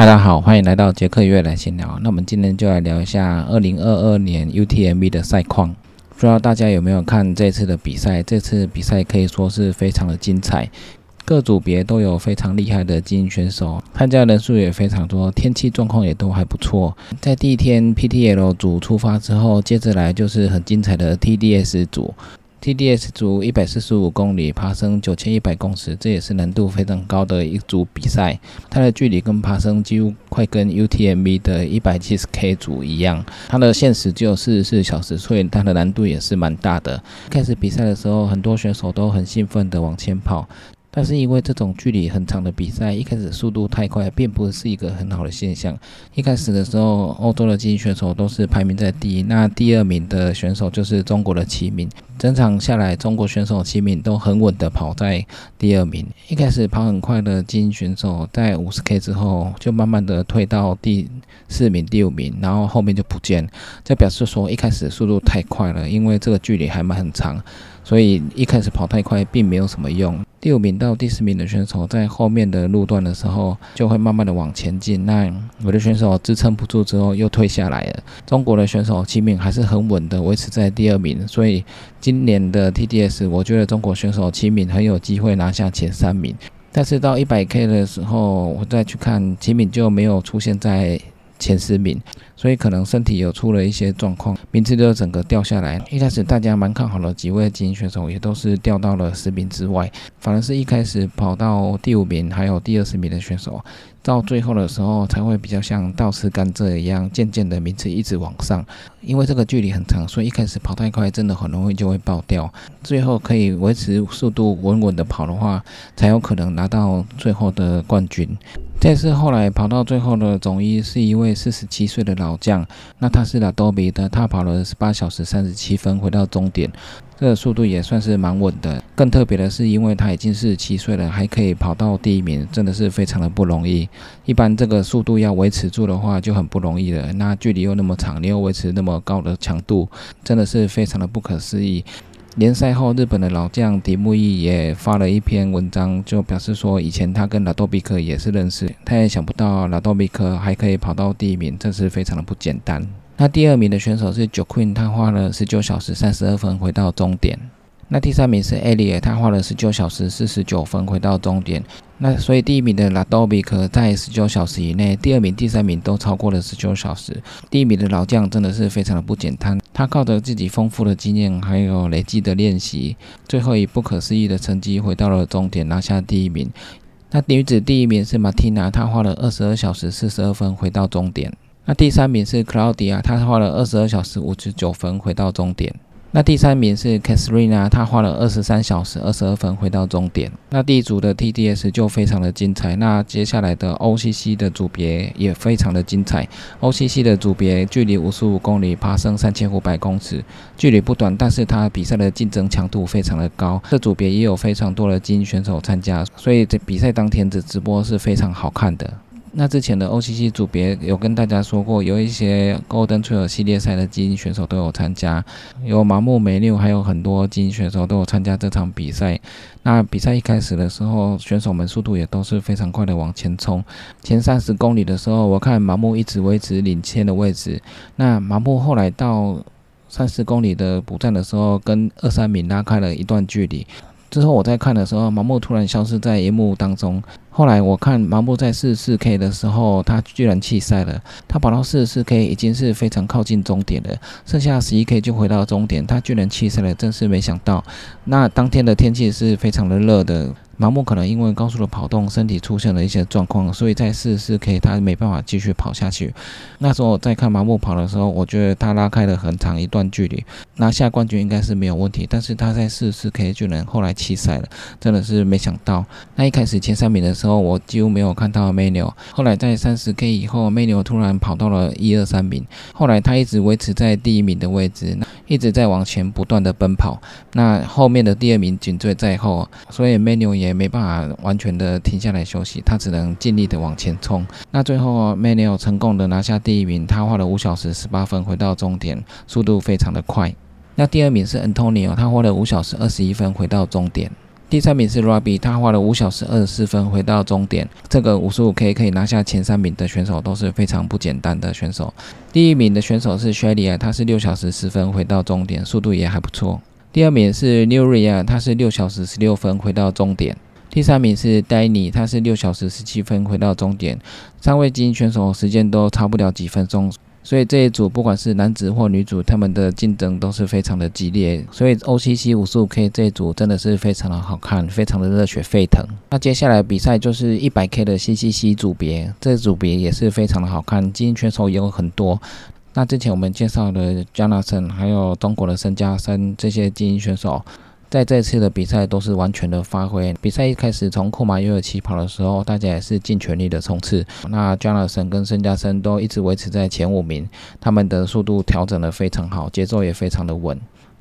嗨，大家好，欢迎来到杰克约来闲聊。那我们今天就来聊一下二零二二年 UTMB 的赛况。不知道大家有没有看这次的比赛？这次比赛可以说是非常的精彩，各组别都有非常厉害的精英选手，参加人数也非常多，天气状况也都还不错。在第一天 PTL 组出发之后，接着来就是很精彩的 TDS 组。TDS 组一百四十五公里爬升九千一百公尺，这也是难度非常高的一组比赛。它的距离跟爬升几乎快跟 UTMB 的一百七十 K 组一样。它的限时只有四十四小时，所以它的难度也是蛮大的。开始比赛的时候，很多选手都很兴奋地往前跑。但是因为这种距离很长的比赛，一开始速度太快，并不是一个很好的现象。一开始的时候，欧洲的精英选手都是排名在第一，那第二名的选手就是中国的齐敏。整场下来，中国选手齐敏都很稳的跑在第二名。一开始跑很快的精英选手，在五十 K 之后，就慢慢的退到第四名、第五名，然后后面就不见。这表示说，一开始速度太快了，因为这个距离还蛮很长。所以一开始跑太快并没有什么用。第五名到第四名的选手在后面的路段的时候，就会慢慢的往前进。那有的选手支撑不住之后又退下来了。中国的选手齐敏还是很稳的维持在第二名。所以今年的 TDS，我觉得中国选手齐敏很有机会拿下前三名。但是到一百 K 的时候，我再去看齐敏就没有出现在。前十名，所以可能身体有出了一些状况，名次就整个掉下来。一开始大家蛮看好的几位精英选手，也都是掉到了十名之外，反而是一开始跑到第五名还有第二十名的选手，到最后的时候才会比较像倒吃甘蔗一样，渐渐的名次一直往上。因为这个距离很长，所以一开始跑太快，真的很容易就会爆掉。最后可以维持速度稳稳的跑的话，才有可能拿到最后的冠军。这次后来跑到最后的总一是一位四十七岁的老将，那他是拉多比的，他跑了十八小时三十七分回到终点，这个速度也算是蛮稳的。更特别的是，因为他已经四十七岁了，还可以跑到第一名，真的是非常的不容易。一般这个速度要维持住的话就很不容易了，那距离又那么长，你又维持那么高的强度，真的是非常的不可思议。联赛后，日本的老将迪木义也发了一篇文章，就表示说，以前他跟拉多比克也是认识，他也想不到拉多比克还可以跑到第一名，这是非常的不简单。那第二名的选手是 j o q u i n 他花了十九小时三十二分回到终点。那第三名是艾利尔，他花了十九小时四十九分回到终点。那所以第一名的拉多比克在十九小时以内，第二名、第三名都超过了十九小时。第一名的老将真的是非常的不简单，他靠着自己丰富的经验还有累积的练习，最后以不可思议的成绩回到了终点，拿下第一名。那女子第一名是马蒂娜，她花了二十二小时四十二分回到终点。那第三名是克劳迪亚，她花了二十二小时五十九分回到终点。那第三名是 Katharina，她花了二十三小时二十二分回到终点。那第一组的 TDS 就非常的精彩。那接下来的 OCC 的组别也非常的精彩。OCC 的组别距离五十五公里，爬升三千五百公尺，距离不短，但是它比赛的竞争强度非常的高。这组别也有非常多的精英选手参加，所以这比赛当天的直播是非常好看的。那之前的 OCC 组别有跟大家说过，有一些 Golden Trail 系列赛的精英选手都有参加，有麻木梅六，还有很多精英选手都有参加这场比赛。那比赛一开始的时候，选手们速度也都是非常快的往前冲。前三十公里的时候，我看麻木一直维持领先的位置。那麻木后来到三十公里的补站的时候，跟二三名拉开了一段距离。之后我在看的时候，麻木突然消失在荧幕当中。后来我看麻木在四十四 K 的时候，他居然弃赛了。他跑到四十四 K 已经是非常靠近终点了，剩下十一 K 就回到终点，他居然弃赛了，真是没想到。那当天的天气是非常的热的。麻木可能因为高速的跑动，身体出现了一些状况，所以在四十四 K 他没办法继续跑下去。那时候在看麻木跑的时候，我觉得他拉开了很长一段距离，拿下冠军应该是没有问题。但是他在四十四 K 就能后来弃赛了，真的是没想到。那一开始前三名的时候，我几乎没有看到 menu。后来在三十 K 以后，menu 突然跑到了一二三名，后来他一直维持在第一名的位置，一直在往前不断的奔跑。那后面的第二名紧追在后，所以 menu 也。没办法完全的停下来休息，他只能尽力的往前冲。那最后 menu 成功的拿下第一名，他花了五小时十八分回到终点，速度非常的快。那第二名是 Antonio，他花了五小时二十一分回到终点。第三名是 Robbie，他花了五小时二十四分回到终点。这个五十五 K 可以拿下前三名的选手都是非常不简单的选手。第一名的选手是 Shelly 他是六小时十分回到终点，速度也还不错。第二名是 Newria，他是六小时十六分回到终点。第三名是 Danny，他是六小时十七分回到终点。三位精英选手时间都差不了几分钟。所以这一组不管是男子或女子，他们的竞争都是非常的激烈。所以 OCC 五十五 K 这一组真的是非常的好看，非常的热血沸腾。那接下来比赛就是一百 K 的 CCC 组别，这组别也是非常的好看，精英选手也有很多。那之前我们介绍的 Jonathan，还有中国的申嘉森这些精英选手。在这次的比赛都是完全的发挥。比赛一开始从库马约尔起跑的时候，大家也是尽全力的冲刺。那 Jonathan 跟申加森都一直维持在前五名，他们的速度调整的非常好，节奏也非常的稳。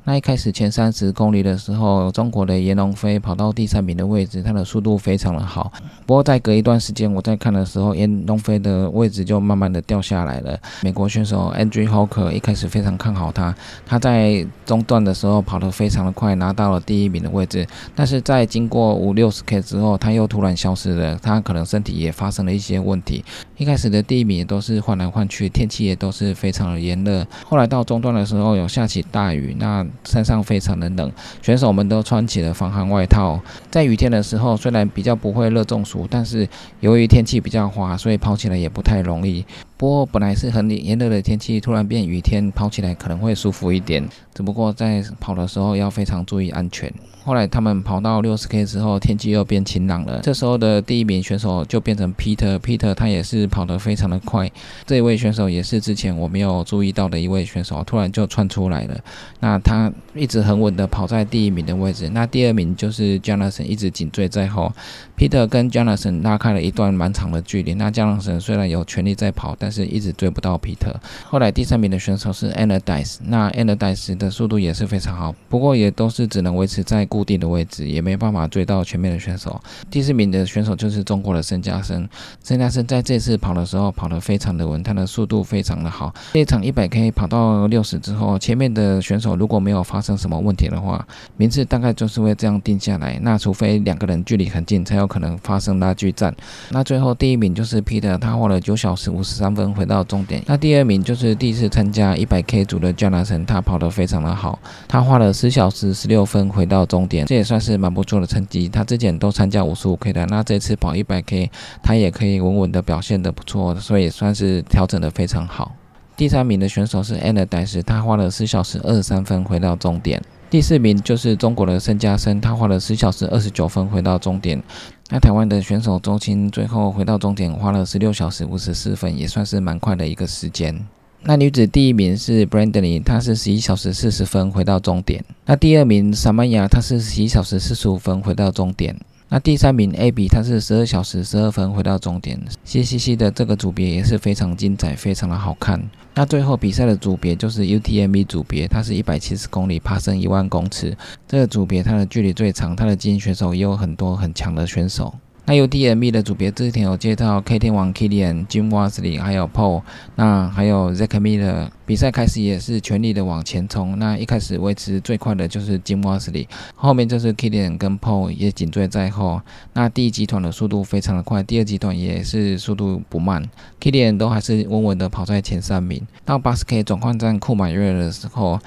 那一开始前三十公里的时候，中国的严龙飞跑到第三名的位置，他的速度非常的好。不过在隔一段时间，我在看的时候，严龙飞的位置就慢慢的掉下来了。美国选手 Andrew Hawker 一开始非常看好他，他在中段的时候跑得非常的快，拿到了第一名的位置。但是在经过五六十 K 之后，他又突然消失了，他可能身体也发生了一些问题。一开始的第一名都是换来换去，天气也都是非常的炎热。后来到中段的时候，有下起大雨，那山上非常的冷，选手们都穿起了防寒外套。在雨天的时候，虽然比较不会热中暑，但是由于天气比较滑，所以跑起来也不太容易。不过本来是很炎热的天气，突然变雨天，跑起来可能会舒服一点。只不过在跑的时候要非常注意安全。后来他们跑到六十 K 之后，天气又变晴朗了。这时候的第一名选手就变成 Peter，Peter 他也是跑得非常的快。这一位选手也是之前我没有注意到的一位选手，突然就窜出来了。那他一直很稳的跑在第一名的位置。那第二名就是 Jonathan 一直紧追在后。Peter 跟 Jonathan 拉开了一段蛮长的距离。那 Jonathan 虽然有全力在跑，但但是一直追不到皮特。后来第三名的选手是 Anadice，那 Anadice 的速度也是非常好，不过也都是只能维持在固定的位置，也没办法追到前面的选手。第四名的选手就是中国的申嘉森，申嘉森在这次跑的时候跑得非常的稳，他的速度非常的好。这场一百 K 跑到六十之后，前面的选手如果没有发生什么问题的话，名次大概就是会这样定下来。那除非两个人距离很近，才有可能发生拉锯战。那最后第一名就是 Peter，他花了九小时五十三分分回到终点。那第二名就是第一次参加一百 K 组的 Jonathan，他跑得非常的好，他花了十小时十六分回到终点，这也算是蛮不错的成绩。他之前都参加五十五 K 的，那这次跑一百 K，他也可以稳稳的表现的不错，所以算是调整的非常好。第三名的选手是 Anna 戴斯，他花了四小时二十三分回到终点。第四名就是中国的申嘉森，他花了十小时二十九分回到终点。那台湾的选手周青最后回到终点花了十六小时五十四分，也算是蛮快的一个时间。那女子第一名是 Brandon，她是十一小时四十分回到终点。那第二名萨曼雅，她是十一小时四十五分回到终点。那第三名 AB，它是十二小时十二分回到终点。CCC 的这个组别也是非常精彩，非常的好看。那最后比赛的组别就是 UTMB 组别，它是一百七十公里，爬升一万公尺。这个组别它的距离最长，它的精英选手也有很多很强的选手。那 UTMB 的组别之前有介绍 K 天王 Kilian、Jim Wasley，还有 Paul，那还有 z a c k Miller。比赛开始也是全力的往前冲。那一开始维持最快的就是 Jim Wasley，后面就是 Kilian 跟 Paul 也紧追在后。那第一集团的速度非常的快，第二集团也是速度不慢，Kilian 都还是稳稳的跑在前三名。到 80K 转换站库马约的时候。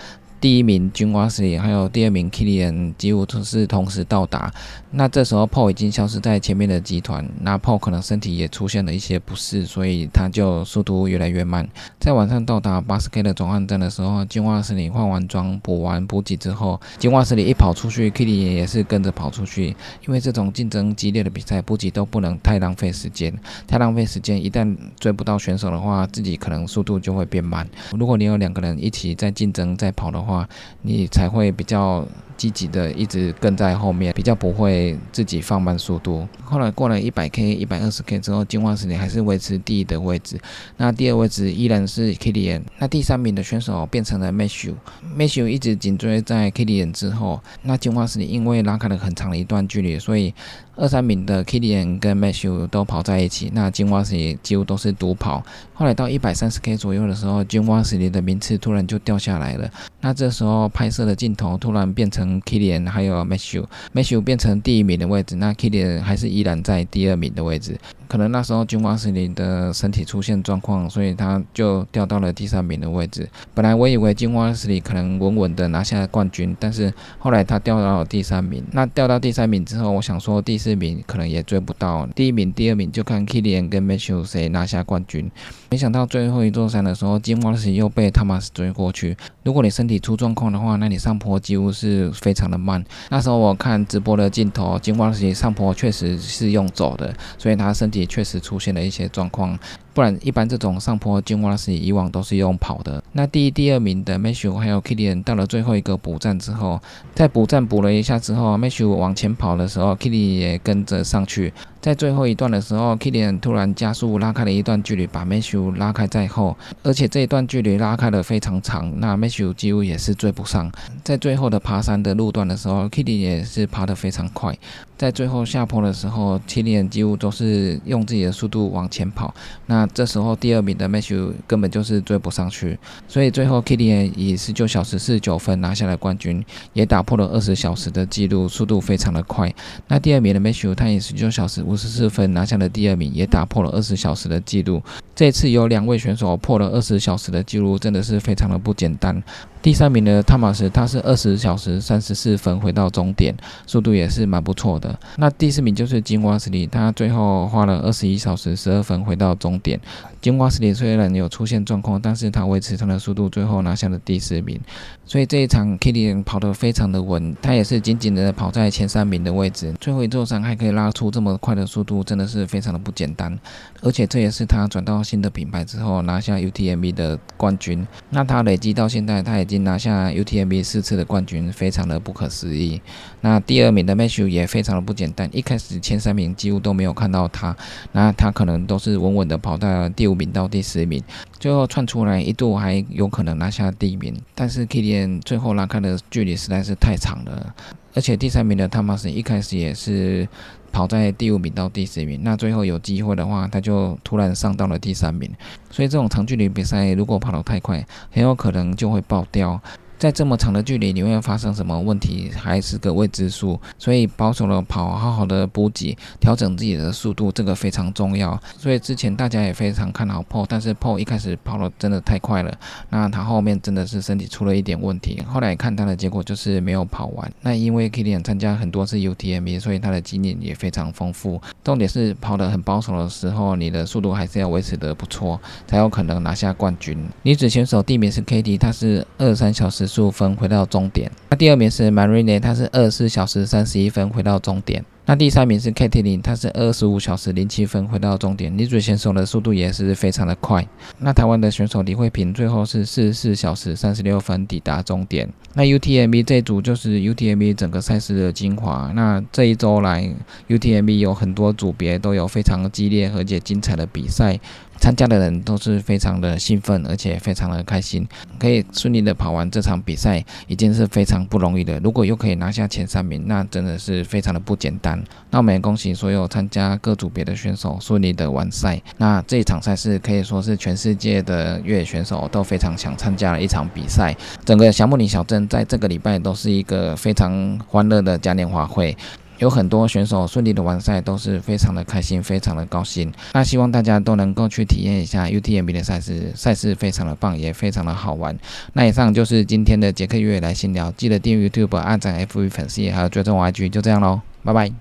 第一名军瓦斯里，还有第二名 Kilian 几乎都是同时到达。那这时候 Paul 已经消失在前面的集团，那 Paul 可能身体也出现了一些不适，所以他就速度越来越慢。在晚上到达 80K 的转换站的时候，金瓦斯里换完装、补完补给之后，金瓦斯里一跑出去，Kilian 也是跟着跑出去。因为这种竞争激烈的比赛，补给都不能太浪费时间，太浪费时间，一旦追不到选手的话，自己可能速度就会变慢。如果你有两个人一起在竞争在跑的话，话，你才会比较积极的一直跟在后面，比较不会自己放慢速度。后来过了一百 K、一百二十 K 之后，进化时你还是维持第一的位置。那第二位置依然是 K D N，。那第三名的选手变成了 Matthew，Matthew 一直紧追在 K D N 之后。那进化时你因为拉开了很长的一段距离，所以二三名的 Kilian 跟 Matthew 都跑在一起，那金瓦斯也几乎都是独跑。后来到一百三十 K 左右的时候，金瓦斯里的名次突然就掉下来了。那这时候拍摄的镜头突然变成 Kilian 还有 Matthew，Matthew 变成第一名的位置，那 Kilian 还是依然在第二名的位置。可能那时候金瓦斯里的身体出现状况，所以他就掉到了第三名的位置。本来我以为金瓦斯里可能稳稳的拿下冠军，但是后来他掉到了第三名。那掉到第三名之后，我想说第四名可能也追不到，第一名、第二名就看 Kilian 跟 Matthew 谁拿下冠军。没想到最后一座山的时候，金瓦斯又被他妈追过去。如果你身体出状况的话，那你上坡几乎是非常的慢。那时候我看直播的镜头，金瓦斯上坡确实是用走的，所以他身体确实出现了一些状况。不然，一般这种上坡金瓦斯以往都是用跑的。那第一、第二名的 Matthew 还有 Kilian 到了最后一个补站之后，在补站补了一下之后，Matthew 往前跑的时候，Kilian 也跟着上去。在最后一段的时候，Kilian 突然加速拉开了一段距离，把 m a t h e w 拉开在后，而且这一段距离拉开的非常长，那 m a t h e w 几乎也是追不上。在最后的爬山的路段的时候，Kilian 也是爬得非常快。在最后下坡的时候，Kilian 几乎都是用自己的速度往前跑。那这时候第二名的 m a t h e w 根本就是追不上去，所以最后 Kilian 以十九小时四十九分拿下了冠军，也打破了二十小时的记录，速度非常的快。那第二名的 m a t h e w 他也十九小时五十四分拿下了第二名，也打破了二十小时的记录。这次有两位选手破了二十小时的记录，真的是非常的不简单。第三名的汤马斯，他是二十小时三十四分回到终点，速度也是蛮不错的。那第四名就是金瓦斯里，他最后花了二十一小时十二分回到终点。金瓦斯里虽然有出现状况，但是他维持他的速度，最后拿下了第四名。所以这一场 Kitty 跑得非常的稳，他也是紧紧的跑在前三名的位置。最后一座山还可以拉出这么快的的速度，真的是非常的不简单。而且这也是他转到新的品牌之后拿下 UTMB 的冠军。那他累积到现在，他已经拿下 UTMB 四次的冠军，非常的不可思议。那第二名的 Matthew 也非常的不简单，一开始前三名几乎都没有看到他，那他可能都是稳稳的跑到第五名到第十名，最后窜出来一度还有可能拿下第一名，但是 Kilian 最后拉开的距离实在是太长了，而且第三名的汤马斯一开始也是跑在第五名到第十名，那最后有机会的话，他就突然上到了第三名，所以这种长距离比赛如果跑得太快，很有可能就会爆掉。在这么长的距离，你会发生什么问题还是个未知数，所以保守的跑，好好的补给，调整自己的速度，这个非常重要。所以之前大家也非常看好 Paul，但是 Paul 一开始跑的真的太快了，那他后面真的是身体出了一点问题。后来看他的结果就是没有跑完。那因为 Kilian 参加很多次 UTMB，所以他的经验也非常丰富。重点是跑得很保守的时候，你的速度还是要维持得不错，才有可能拿下冠军。女子选手第一名是 Katie，她是二三小时。十五分回到终点。那第二名是 Marine，他是二十四小时三十一分回到终点。那第三名是 k a t i l y n 他是二十五小时零七分回到终点。女子选手的速度也是非常的快。那台湾的选手李慧萍最后是四十四小时三十六分抵达终点。那 UTMB 这组就是 UTMB 整个赛事的精华。那这一周来 UTMB 有很多组别都有非常激烈而且精彩的比赛。参加的人都是非常的兴奋，而且非常的开心，可以顺利的跑完这场比赛，已经是非常不容易的。如果又可以拿下前三名，那真的是非常的不简单。那我们也恭喜所有参加各组别的选手顺利的完赛。那这一场赛事可以说是全世界的越野选手都非常想参加的一场比赛。整个小木林小镇在这个礼拜都是一个非常欢乐的嘉年华会。有很多选手顺利的完赛，都是非常的开心，非常的高兴。那希望大家都能够去体验一下 UTMB 的赛事，赛事非常的棒，也非常的好玩。那以上就是今天的杰克越野来新聊，记得订阅 YouTube、按赞 FV 粉丝，还有追踪 IG，就这样喽，拜拜。